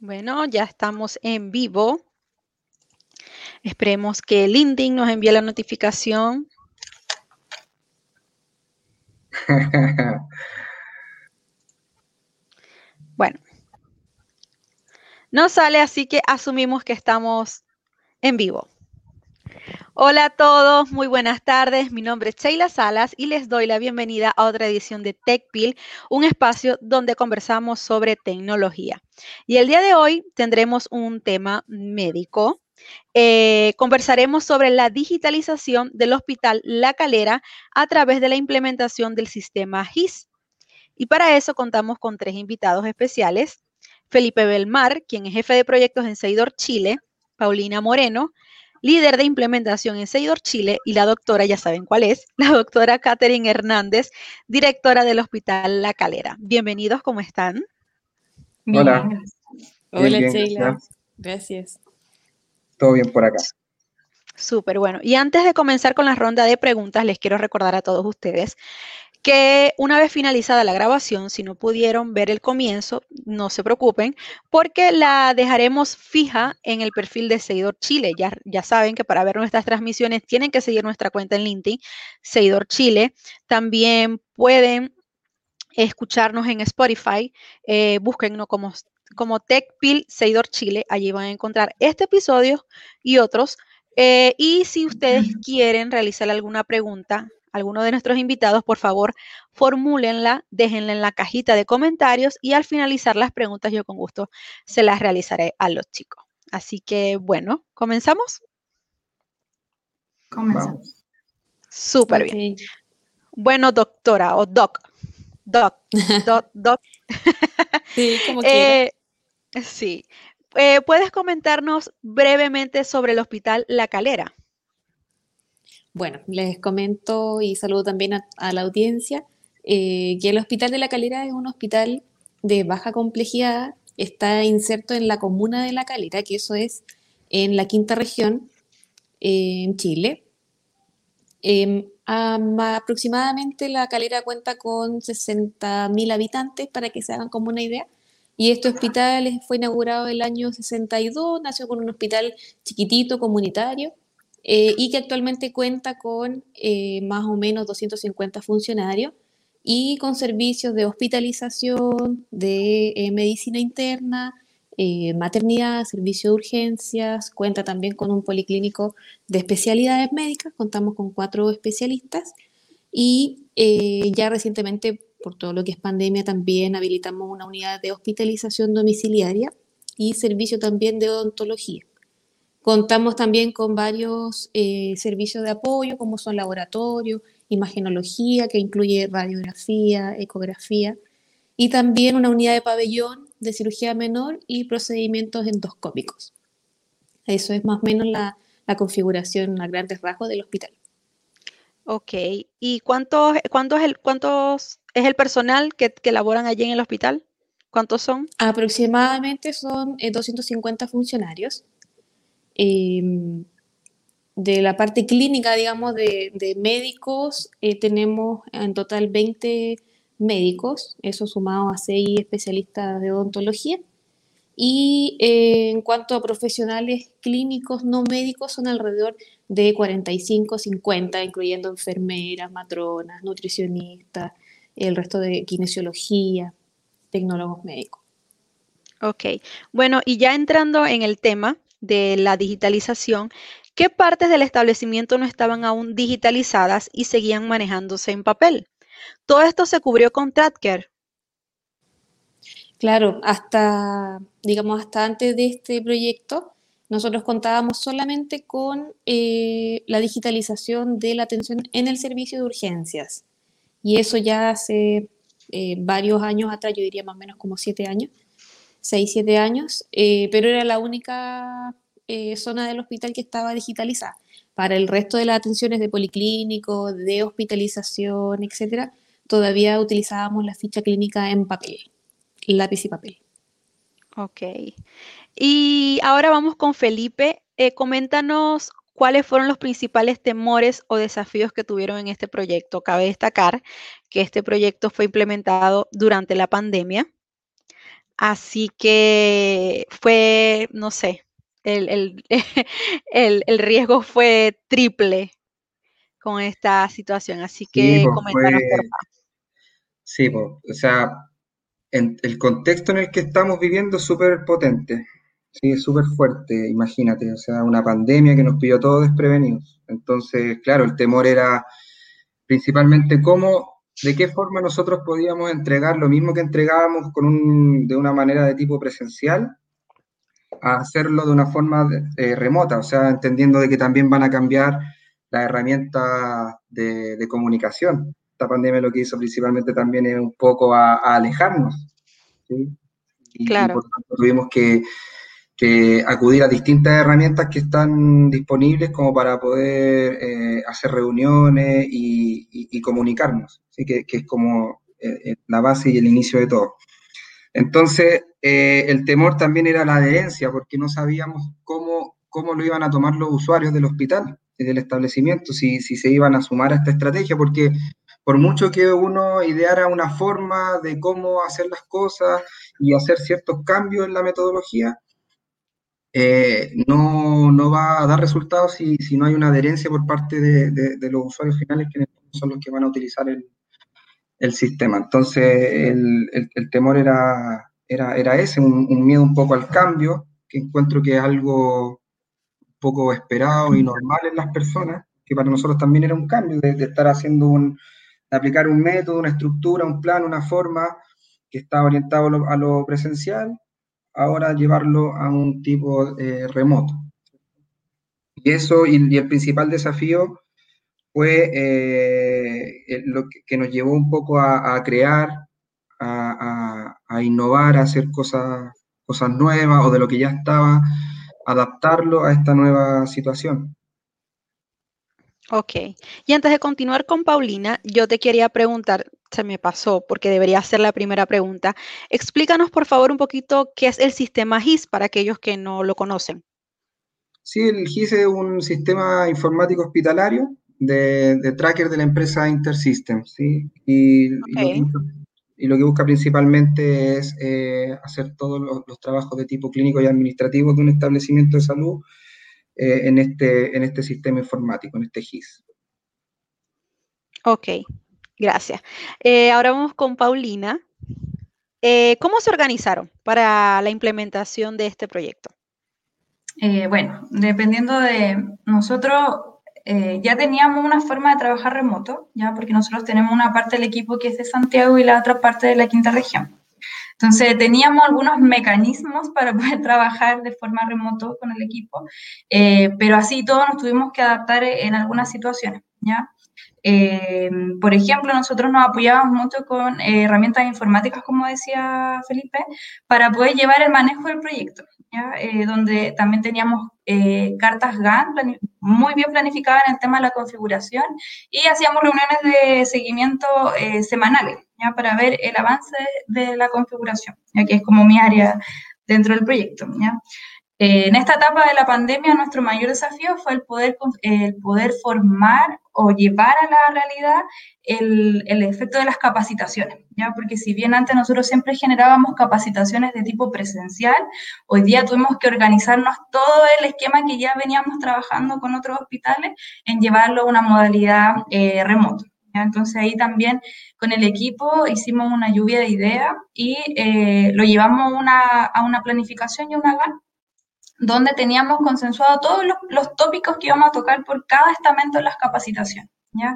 Bueno, ya estamos en vivo. Esperemos que LinkedIn nos envíe la notificación. bueno, no sale, así que asumimos que estamos en vivo. Hola a todos, muy buenas tardes. Mi nombre es Sheila Salas y les doy la bienvenida a otra edición de TechPil, un espacio donde conversamos sobre tecnología. Y el día de hoy tendremos un tema médico. Eh, conversaremos sobre la digitalización del Hospital La Calera a través de la implementación del sistema GIS. Y para eso contamos con tres invitados especiales. Felipe Belmar, quien es jefe de proyectos en Seidor Chile, Paulina Moreno, líder de implementación en Seidor Chile, y la doctora, ya saben cuál es, la doctora Catherine Hernández, directora del Hospital La Calera. Bienvenidos, ¿cómo están? Hola. Hola, Sheila. Gracias. Todo bien por acá. Súper bueno. Y antes de comenzar con la ronda de preguntas, les quiero recordar a todos ustedes que una vez finalizada la grabación, si no pudieron ver el comienzo, no se preocupen, porque la dejaremos fija en el perfil de Seguidor Chile. Ya, ya saben que para ver nuestras transmisiones tienen que seguir nuestra cuenta en LinkedIn, Seguidor Chile. También pueden escucharnos en Spotify, eh, búsquennos como, como TechPil Seguidor Chile, allí van a encontrar este episodio y otros. Eh, y si ustedes quieren realizar alguna pregunta, alguno de nuestros invitados, por favor, formúlenla, déjenla en la cajita de comentarios y al finalizar las preguntas yo con gusto se las realizaré a los chicos. Así que bueno, ¿comenzamos? Comenzamos. Súper bien. Bueno, doctora o doc. Doc. Doc. doc. sí, como eh, sí. Eh, ¿Puedes comentarnos brevemente sobre el Hospital La Calera? Bueno, les comento y saludo también a, la audiencia eh, que el Hospital de la Calera es un hospital de baja complejidad, está inserto en la comuna de La Calera, que eso es en la quinta región, en Chile. Em, aproximadamente La Calera cuenta con 60.000 habitantes, para que se hagan como una idea. Y este hospital fue inaugurado el año 62, nació con un hospital chiquitito, comunitario, eh, y que actualmente cuenta con eh, más o menos 250 funcionarios y con servicios de hospitalización, de eh, medicina interna, maternidad, servicio de urgencias, cuenta también con un policlínico de especialidades médicas, contamos con cuatro especialistas y ya recientemente, por todo lo que es pandemia, también habilitamos una unidad de hospitalización domiciliaria y servicio también de odontología. Contamos también con varios eh, servicios de apoyo, como son laboratorio, imagenología, que incluye radiografía, ecografía, y también una unidad de pabellón de cirugía menor y procedimientos endoscópicos. Eso es más o menos la, configuración a grandes rasgos del hospital. Ok, ¿y cuántos, cuántos, es, el, cuántos es el personal que, que laboran allí en el hospital? ¿Cuántos son? Aproximadamente son 250 eh, funcionarios Em, de la parte clínica, digamos, de, médicos, eh, tenemos en total 20 médicos, eso sumado a 6 especialistas de odontología. Y eh, en cuanto a profesionales clínicos no médicos, son alrededor de 45, 50, incluyendo enfermeras, matronas, nutricionistas, el resto de kinesiología, tecnólogos médicos. Ok, bueno, y ya entrando en el tema, de la digitalización, ¿qué partes del establecimiento no estaban aún digitalizadas y seguían manejándose en papel? Todo esto se cubrió con Tracker. Claro, hasta, digamos, hasta antes de este proyecto, nosotros contábamos solamente con eh, la digitalización de la atención en el servicio de urgencias. Y eso ya hace eh, varios años atrás, yo diría más o menos como siete años, 6, 7 años, eh, pero era la única eh, zona del hospital que estaba digitalizada. Para el resto de las atenciones de policlínico, de hospitalización, etcétera, todavía utilizábamos la ficha clínica en papel, lápiz y papel. Ok. Y ahora vamos con Felipe. Eh, coméntanos cuáles fueron los principales temores o desafíos que tuvieron en este proyecto. Cabe destacar que este proyecto fue implementado durante la pandemia Así que fue, no sé, el, el, riesgo fue triple con esta situación. Así que por favor. Sí, o sea, el contexto en el que estamos viviendo es súper potente, sí, es súper fuerte, imagínate, o sea, una pandemia que nos pilló todos desprevenidos. Entonces, claro, el temor era principalmente cómo, de qué forma nosotros podíamos entregar lo mismo que entregábamos con un, de una manera de tipo presencial, a hacerlo de una forma eh, remota, o sea, entendiendo de que también van a cambiar las herramientas de, comunicación. Esta pandemia lo que hizo principalmente también es un poco a, alejarnos. ¿sí? claro. por tanto tuvimos que, acudir a distintas herramientas que están disponibles como para poder eh, hacer reuniones y, comunicarnos, ¿sí? que, es como eh, la base y el inicio de todo. Entonces, eh, el temor también era la adherencia, porque no sabíamos cómo, cómo lo iban a tomar los usuarios del hospital y del establecimiento, si, si se iban a sumar a esta estrategia, porque por mucho que uno ideara una forma de cómo hacer las cosas y hacer ciertos cambios en la metodología, eh, no, no, va a dar resultados si, si, no hay una adherencia por parte de, de, los usuarios finales, que son los que van a utilizar el, el sistema. Entonces, el, el, temor era, era, era ese, un, miedo un poco al cambio, que encuentro que es algo poco esperado y normal en las personas, que para nosotros también era un cambio de, estar haciendo un, de aplicar un método, una estructura, un plan, una forma que estaba orientado a lo, presencial, ahora llevarlo a un tipo eh, remoto. Y eso, y, el principal desafío fue eh, lo que, nos llevó un poco a, crear, a, innovar, a hacer cosas, cosas nuevas o de lo que ya estaba, adaptarlo a esta nueva situación. Ok. Y antes de continuar con Paulina, yo te quería preguntar, se me pasó porque debería ser la primera pregunta. Explícanos por favor un poquito qué es el sistema GIS para aquellos que no lo conocen. Sí, el GIS es un sistema informático hospitalario de, tracker de la empresa Intersystems, ¿sí? Y, lo, que, busca principalmente es eh, hacer todos los, trabajos de tipo clínico y administrativo de un establecimiento de salud eh, en, este, en este sistema informático, en este GIS. Ok, gracias. Eh, ahora vamos con Paulina. ¿Cómo se organizaron para la implementación de este proyecto? bueno, dependiendo de nosotros, eh, ya teníamos una forma de trabajar remoto, ya porque nosotros tenemos una parte del equipo que es de Santiago y la otra parte de la quinta región. Entonces teníamos algunos mecanismos para poder trabajar de forma remoto con el equipo, eh, pero así todos nos tuvimos que adaptar en algunas situaciones, ¿ya? Eh, por ejemplo, nosotros nos apoyábamos mucho con herramientas informáticas, como decía Felipe, para poder llevar el manejo del proyecto. Eh, donde también teníamos eh, cartas GAN muy bien planificadas en el tema de la configuración y hacíamos reuniones de seguimiento eh, semanales ¿ya? para ver el avance de la configuración, ya que es como mi área dentro del proyecto. ¿ya? En esta etapa de la pandemia, nuestro mayor desafío fue el poder, el poder formar o llevar a la realidad el, el, efecto de las capacitaciones, ¿ya? Porque si bien antes nosotros siempre generábamos capacitaciones de tipo presencial, hoy día tuvimos que organizarnos todo el esquema que ya veníamos trabajando con otros hospitales en llevarlo a una modalidad eh, remota. Entonces ahí también con el equipo hicimos una lluvia de ideas y eh, lo llevamos una, a una planificación y una GAN donde teníamos consensuado todos los, tópicos que íbamos a tocar por cada estamento de las capacitaciones. ¿Ya?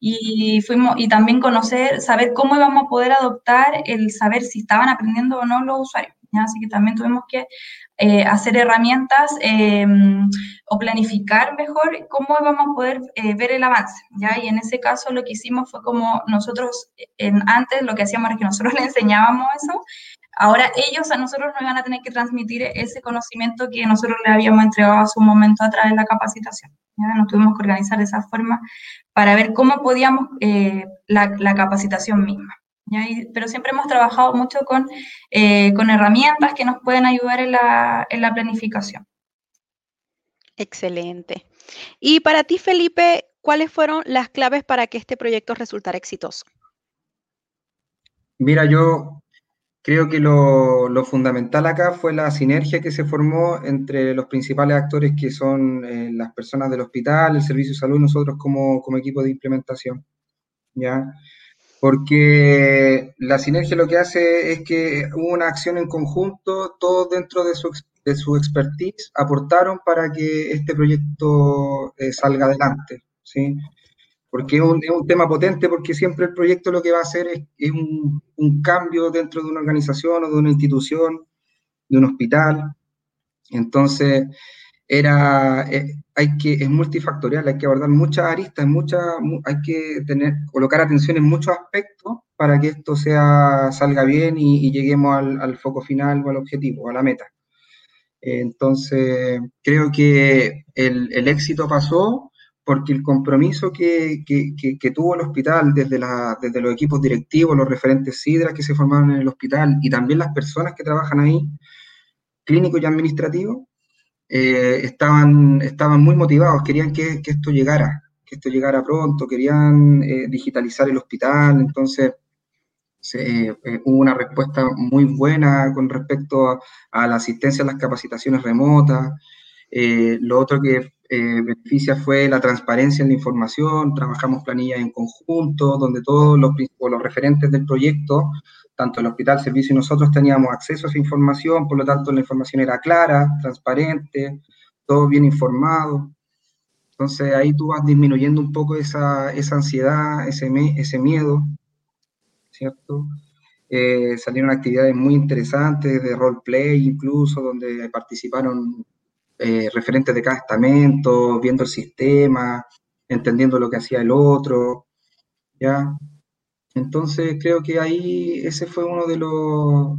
Y fuimos, y también conocer, saber cómo íbamos a poder adoptar el saber si estaban aprendiendo o no los usuarios. ¿ya? Así que también tuvimos que eh, hacer herramientas em, o planificar mejor cómo íbamos a poder eh, ver el avance. ¿ya? Y en ese caso lo que hicimos fue como nosotros, en, antes lo que hacíamos era que nosotros le enseñábamos eso Ahora ellos a nosotros nos van a tener que transmitir ese conocimiento que nosotros le habíamos entregado a su momento a través de la capacitación. ¿ya? Nos tuvimos que organizar de esa forma para ver cómo podíamos eh, la, capacitación misma. pero siempre hemos trabajado mucho con, eh, con herramientas que nos pueden ayudar en la, en la planificación. Excelente. Y para ti, Felipe, ¿cuáles fueron las claves para que este proyecto resultara exitoso? Mira, yo creo que lo, fundamental acá fue la sinergia que se formó entre los principales actores que son eh, las personas del hospital, el servicio de salud nosotros como, como equipo de implementación. ¿ya? Porque la sinergia lo que hace es que hubo una acción en conjunto, todos dentro de su, de su expertise aportaron para que este proyecto eh, salga adelante. ¿sí? Porque es un, tema potente, porque siempre el proyecto lo que va a hacer es, un, cambio dentro de una organización o de una institución, de un hospital. Entonces, era, es, hay que, es multifactorial, hay que abordar muchas aristas, muchas, hay que tener, colocar atención en muchos aspectos para que esto sea, salga bien y, lleguemos al, foco final o al objetivo, a la meta. Entonces, creo que el, el éxito pasó porque el compromiso que, tuvo el hospital desde, desde los equipos directivos, los referentes SIDRA que se formaron en el hospital y también las personas que trabajan ahí, clínicos y administrativos, eh, estaban, estaban muy motivados, querían que, esto llegara, que esto llegara pronto, querían eh, digitalizar el hospital, entonces eh, hubo una respuesta muy buena con respecto a, a, la asistencia a las capacitaciones remotas. lo otro que eh, beneficia fue la transparencia en la información, trabajamos planillas en conjunto, donde todos los, los referentes del proyecto, tanto el hospital, servicio y nosotros teníamos acceso a esa información, por lo tanto la información era clara, transparente, todo bien informado. Entonces ahí tú vas disminuyendo un poco esa, esa ansiedad, ese, ese miedo, ¿cierto? Eh, salieron actividades muy interesantes de roleplay incluso, donde participaron eh, referentes de cada estamento, viendo el sistema, entendiendo lo que hacía el otro, ¿ya? Entonces creo que ahí ese fue uno de los,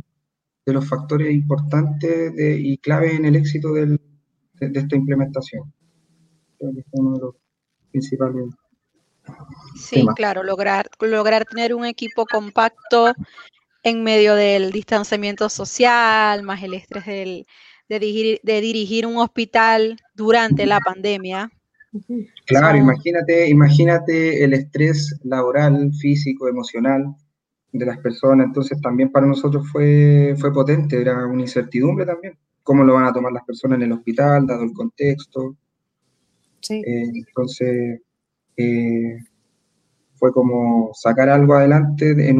de los factores importantes y clave en el éxito de, esta implementación. Creo que fue uno de los principales. Sí, claro, lograr, lograr tener un equipo compacto en medio del distanciamiento social, más el estrés del, de dirigir, un hospital durante la pandemia. Claro, imagínate, imagínate el estrés laboral, físico, emocional de las personas. Entonces también para nosotros fue, fue potente, era una incertidumbre también. ¿Cómo lo van a tomar las personas en el hospital, dado el contexto? Sí. Eh, entonces, eh, fue como sacar algo adelante en,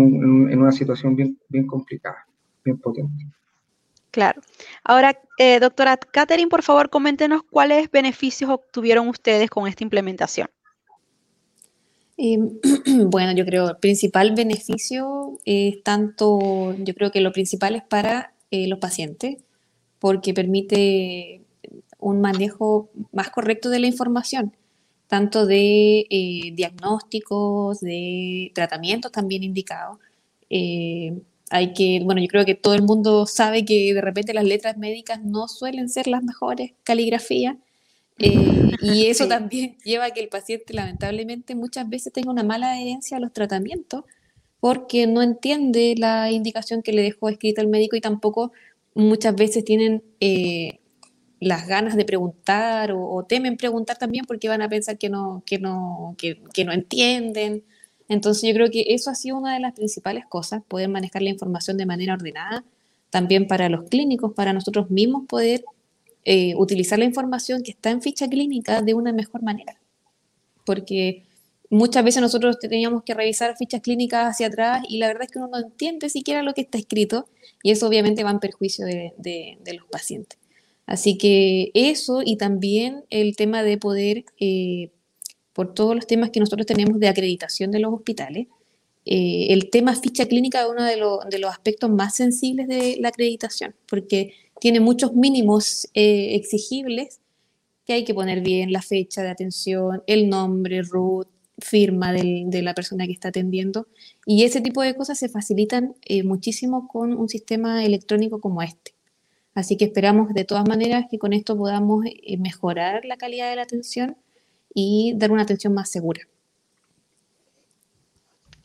en una situación bien, bien complicada, bien potente. Claro. Ahora, eh, doctora Catherine, por favor, coméntenos cuáles beneficios obtuvieron ustedes con esta implementación. Em, bueno, yo creo el principal beneficio es tanto, yo creo que lo principal es para eh, los pacientes, porque permite un manejo más correcto de la información, tanto de eh, diagnósticos, de tratamientos también indicados hay que, bueno, yo creo que todo el mundo sabe que de repente las letras médicas no suelen ser las mejores caligrafías. Eh, y eso también lleva a que el paciente lamentablemente muchas veces tenga una mala adherencia a los tratamientos porque no entiende la indicación que le dejó escrita el médico y tampoco muchas veces tienen eh, las ganas de preguntar o, temen preguntar también porque van a pensar que no, que no, que, que no entienden entonces yo creo que eso ha sido una de las principales cosas, poder manejar la información de manera ordenada, también para los clínicos, para nosotros mismos poder eh, utilizar la información que está en ficha clínica de una mejor manera. Porque muchas veces nosotros teníamos que revisar fichas clínicas hacia atrás y la verdad es que uno no entiende siquiera lo que está escrito y eso obviamente va en perjuicio de, los pacientes. Así que eso y también el tema de poder eh, por todos los temas que nosotros tenemos de acreditación de los hospitales. Eh, el tema ficha clínica es uno de, los aspectos más sensibles de la acreditación, porque tiene muchos mínimos eh, exigibles que hay que poner bien la fecha de atención, el nombre, root, firma de la persona que está atendiendo. Y ese tipo de cosas se facilitan eh, muchísimo con un sistema electrónico como este. Así que esperamos de todas maneras que con esto podamos mejorar la calidad de la atención y dar una atención más segura.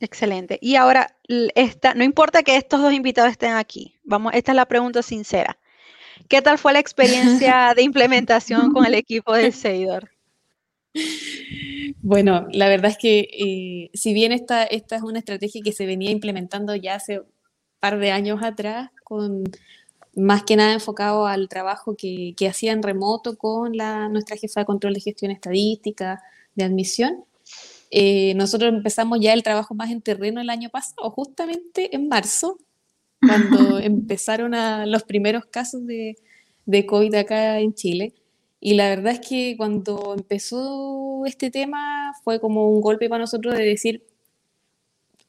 Excelente. Y ahora, esta, no importa que estos dos invitados estén aquí, vamos, esta es la pregunta sincera. ¿Qué tal fue la experiencia de implementación con el equipo de Seidor? Bueno, la verdad es que eh, si bien esta, esta es una estrategia que se venía implementando ya hace par de años atrás, con más que nada enfocado al trabajo que, que hacían remoto con la, nuestra jefa de control de gestión estadística, de admisión. Eh, nosotros empezamos ya el trabajo más en terreno el año pasado, justamente en marzo, cuando empezaron a, los primeros casos de, de COVID acá en Chile. Y la verdad es que cuando empezó este tema fue como un golpe para nosotros de decir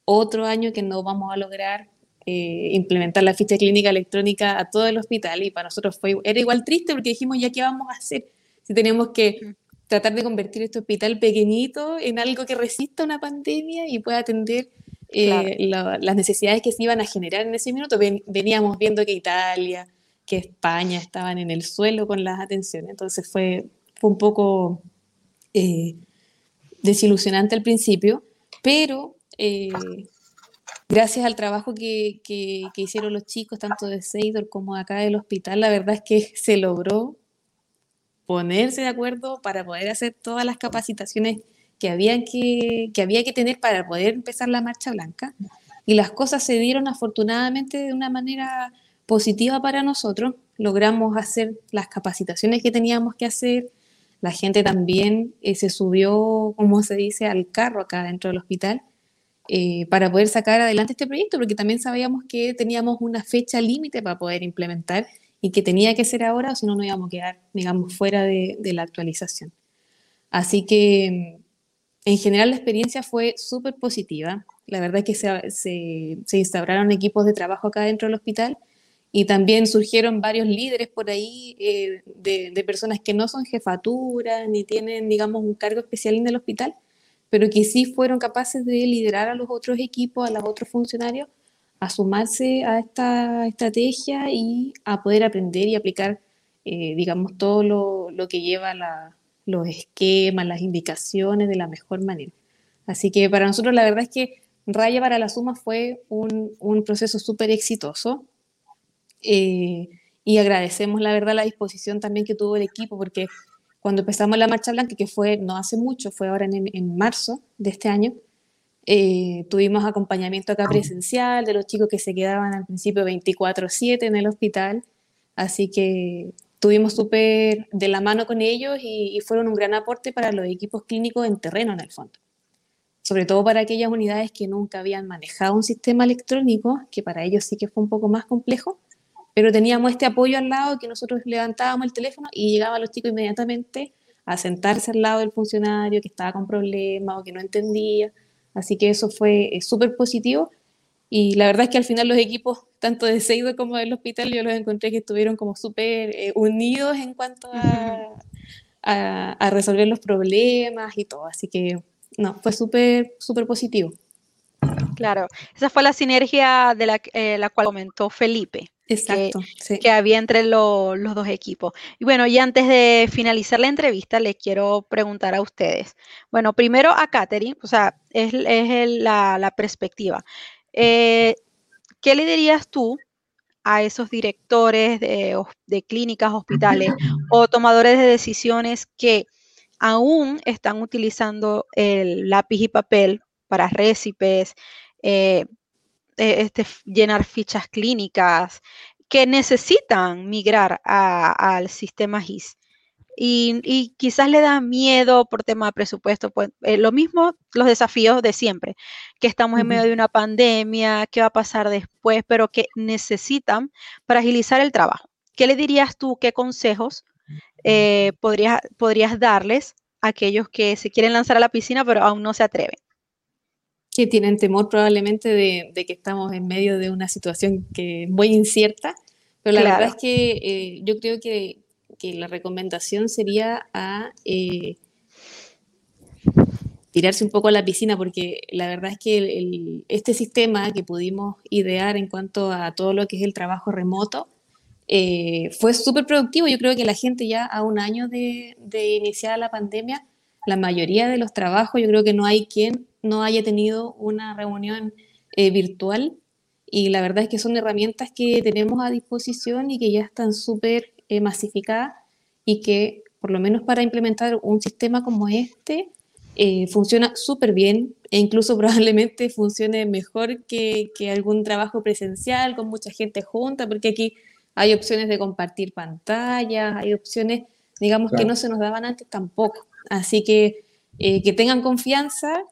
otro año que no vamos a lograr eh, implementar la ficha clínica electrónica a todo el hospital y para nosotros fue, era igual triste porque dijimos ya qué vamos a hacer si tenemos que tratar de convertir este hospital pequeñito en algo que resista una pandemia y pueda atender eh, las necesidades que se iban a generar en ese minuto. veníamos viendo que Italia, que España estaban en el suelo con las atenciones, entonces fue, fue un poco eh, desilusionante al principio, pero eh, gracias al trabajo que, que, hicieron los chicos, tanto de Seidor como acá del hospital, la verdad es que se logró ponerse de acuerdo para poder hacer todas las capacitaciones que, habían que, que había que tener para poder empezar la marcha blanca. Y las cosas se dieron afortunadamente de una manera positiva para nosotros. Logramos hacer las capacitaciones que teníamos que hacer. La gente también eh, se subió, como se dice, al carro acá dentro del hospital eh, para poder sacar adelante este proyecto, porque también sabíamos que teníamos una fecha límite para poder implementar y que tenía que ser ahora o si no nos íbamos a quedar, digamos, fuera de, la actualización. Así que en general la experiencia fue súper positiva. La verdad es que se, se, instauraron equipos de trabajo acá dentro del hospital y también surgieron varios líderes por ahí eh, de, de, personas que no son jefaturas ni tienen, digamos, un cargo especial en el hospital, pero que sí fueron capaces de liderar a los otros equipos, a los otros funcionarios, a sumarse a esta estrategia y a poder aprender y aplicar, eh, digamos, todo lo, lo que lleva la, los esquemas, las indicaciones de la mejor manera. Así que para nosotros la verdad es que Raya para la Suma fue un, un proceso súper exitoso eh, y agradecemos la verdad la disposición también que tuvo el equipo porque cuando empezamos la Marcha Blanca, que fue no hace mucho, fue ahora en, en marzo de este año, eh, tuvimos acompañamiento acá presencial de los chicos que se quedaban al principio 24/7 en el hospital, así que tuvimos súper de la mano con ellos y, y, fueron un gran aporte para los equipos clínicos en terreno en el fondo. Sobre todo para aquellas unidades que nunca habían manejado un sistema electrónico, que para ellos sí que fue un poco más complejo, pero teníamos este apoyo al lado que nosotros levantábamos el teléfono y llegaban los chicos inmediatamente a sentarse al lado del funcionario que estaba con problemas o que no entendía. Así que eso fue eh, súper positivo. Y la verdad es que al final los equipos, tanto de Seido como del hospital, yo los encontré que estuvieron como súper eh, unidos en cuanto a, a, resolver los problemas y todo. Así que, no, fue súper, súper positivo. Claro, esa fue la sinergia de la, eh, la cual comentó Felipe. Exacto, que, había entre los dos equipos. Y bueno, y antes de finalizar la entrevista, les quiero preguntar a ustedes. Bueno, primero a Katherine, o sea, es, la, perspectiva. Eh, ¿Qué le dirías tú a esos directores de, de clínicas, hospitales o tomadores de decisiones que aún están utilizando el lápiz y papel para récipes, eh, eh, este, llenar fichas clínicas, que necesitan migrar al sistema GIS. Y, quizás le da miedo por tema de presupuesto. Pues, eh, lo mismo, los desafíos de siempre, que estamos en medio de una pandemia, qué va a pasar después, pero que necesitan para agilizar el trabajo. ¿Qué le dirías tú, qué consejos eh, podrías, podrías darles a aquellos que se quieren lanzar a la piscina pero aún no se atreven? Que tienen temor probablemente de, que estamos en medio de una situación que es muy incierta, pero la verdad es que eh, yo creo que, la recomendación sería a eh, tirarse un poco a la piscina, porque la verdad es que este sistema que pudimos idear en cuanto a todo lo que es el trabajo remoto, eh, fue súper productivo. Yo creo que la gente ya a un año de, de iniciar la pandemia, la mayoría de los trabajos, yo creo que no hay quien no haya tenido una reunión eh, virtual y la verdad es que son herramientas que tenemos a disposición y que ya están súper eh, masificadas y que por lo menos para implementar un sistema como este eh, funciona súper bien e incluso probablemente funcione mejor que, que, algún trabajo presencial con mucha gente junta, porque aquí hay opciones de compartir pantallas, hay opciones, digamos, que no se nos daban antes tampoco. Así que eh, que tengan confianza,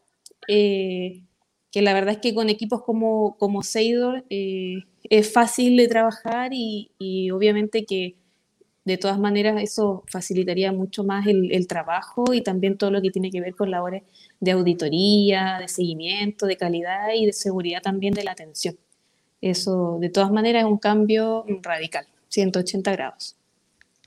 eh, que la verdad es que con equipos como, como Seidor es fácil de trabajar y, y obviamente que de todas maneras eso facilitaría mucho más el, trabajo y también todo lo que tiene que ver con labores de auditoría, de seguimiento, de calidad y de seguridad también de la atención. Eso de todas maneras es un cambio radical, 180 grados.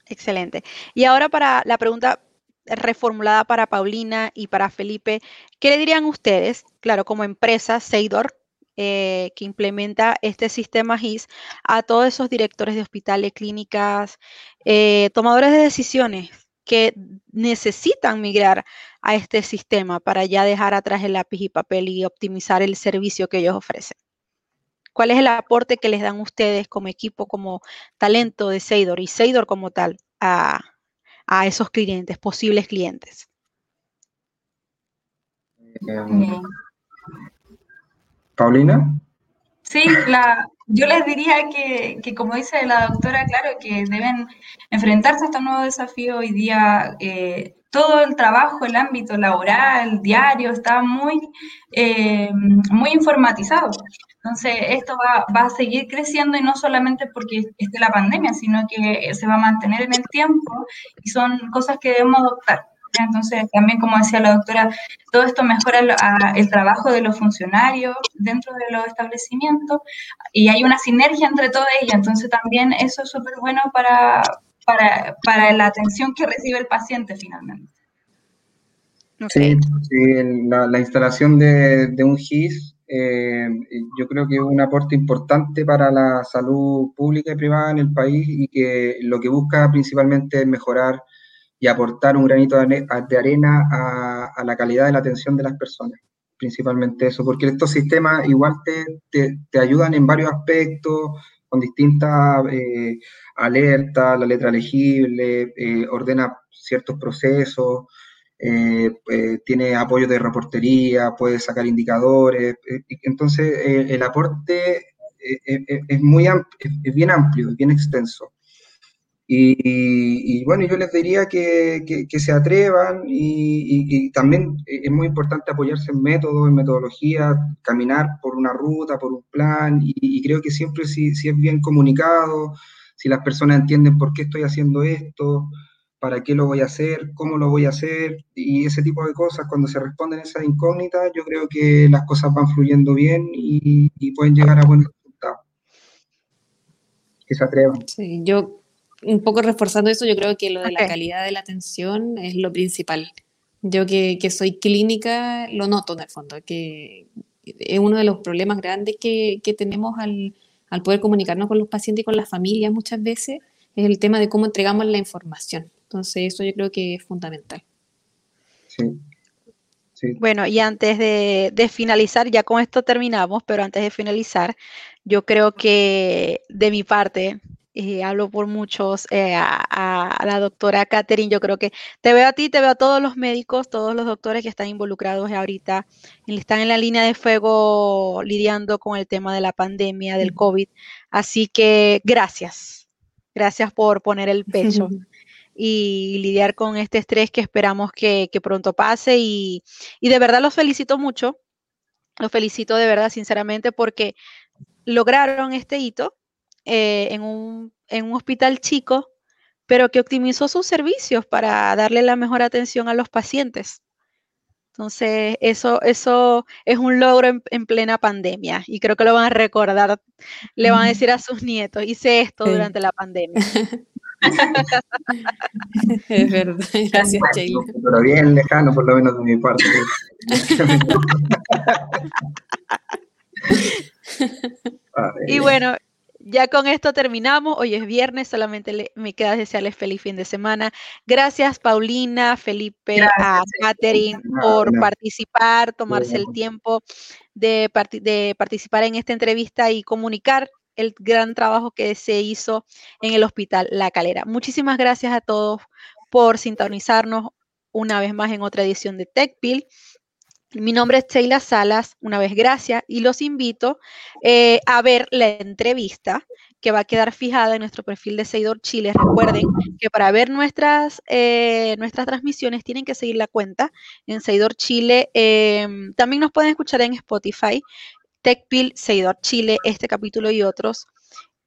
Excelente. Y ahora para la pregunta reformulada para Paulina y para Felipe, ¿qué le dirían ustedes? Claro, como empresa, Seidor, eh, que implementa este sistema GIS a todos esos directores de hospitales, clínicas, eh, tomadores de decisiones que necesitan migrar a este sistema para ya dejar atrás el lápiz y papel y optimizar el servicio que ellos ofrecen. ¿Cuál es el aporte que les dan ustedes como equipo, como talento de Seidor y Seidor como tal a, a esos clientes, posibles clientes? Em, Paulina. Sí, la, yo les diría que, que, como dice la doctora, claro, que deben enfrentarse a este nuevo desafío hoy día. Eh, todo el trabajo, el ámbito laboral, diario, está muy, eh, muy informatizado. Entonces, esto va, va, a seguir creciendo y no solamente porque esté la pandemia, sino que se va a mantener en el tiempo y son cosas que debemos adoptar. Entonces, también como decía la doctora, todo esto mejora el, trabajo de los funcionarios dentro de los establecimientos y hay una sinergia entre todas ellas. Entonces, también eso es súper bueno para, para, la atención que recibe el paciente finalmente. Sí, la, instalación de, un GIS eh, yo creo que es un aporte importante para la salud pública y privada en el país y que lo que busca principalmente es mejorar y aportar un granito de arena a, la calidad de la atención de las personas, principalmente eso, porque estos sistemas igual te, te, ayudan en varios aspectos, con distintas eh, alertas, la letra legible, eh, ordena ciertos procesos, eh, tiene apoyo de reportería, puede sacar indicadores, entonces el aporte es, muy es bien amplio, es bien extenso. Y, bueno, yo les diría que, que, se atrevan y, también es muy importante apoyarse en métodos, en metodología, caminar por una ruta, por un plan y, creo que siempre si, si, es bien comunicado, si las personas entienden por qué estoy haciendo esto, para qué lo voy a hacer, cómo lo voy a hacer y ese tipo de cosas, cuando se responden esas incógnitas, yo creo que las cosas van fluyendo bien y, pueden llegar a buenos resultados. Que se atrevan. Sí, yo un poco reforzando eso, yo creo que lo de la calidad de la atención es lo principal. Yo que, que, soy clínica lo noto en el fondo, que es uno de los problemas grandes que, que tenemos al, al, poder comunicarnos con los pacientes y con las familias muchas veces, es el tema de cómo entregamos la información. Entonces eso yo creo que es fundamental. Sí. Sí. Bueno, y antes de, de, finalizar, ya con esto terminamos, pero antes de finalizar, yo creo que de mi parte, y hablo por muchos, eh, a, la doctora Catherine, yo creo que te veo a ti, te veo a todos los médicos, todos los doctores que están involucrados ahorita, están en la línea de fuego lidiando con el tema de la pandemia, del COVID. Así que gracias, gracias por poner el pecho. y lidiar con este estrés que esperamos que, pronto pase. Y, y, de verdad los felicito mucho, los felicito de verdad, sinceramente, porque lograron este hito eh, en, un, en un hospital chico, pero que optimizó sus servicios para darle la mejor atención a los pacientes. Entonces, eso, eso es un logro en, plena pandemia y creo que lo van a recordar, le van a decir a sus nietos, hice esto durante la pandemia. es verdad, gracias, Sheila. Pero bien lejano, por lo menos de mi parte. y bueno, ya con esto terminamos. Hoy es viernes, solamente me queda desearles feliz fin de semana. Gracias, Paulina, Felipe, a Catherine por participar, tomarse el tiempo de, de participar en esta entrevista y comunicar el gran trabajo que se hizo en el Hospital La Calera. Muchísimas gracias a todos por sintonizarnos una vez más en otra edición de TechPil. Mi nombre es Sheila Salas, una vez gracias, y los invito eh, a ver la entrevista que va a quedar fijada en nuestro perfil de Seguidor Chile. Recuerden que para ver nuestras, eh, nuestras transmisiones tienen que seguir la cuenta en Seguidor Chile. Em, también nos pueden escuchar en Spotify, TechPil, Seguidor Chile, este capítulo y otros.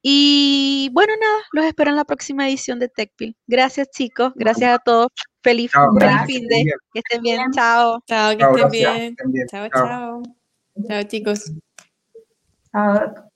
Y bueno, nada, los espero en la próxima edición de TechPil. Gracias, chicos. Gracias a todos. Feliz, fin de. Que estén bien. Chao. Chao, que estén bien. Chao, chao. Chao, chicos. Chao.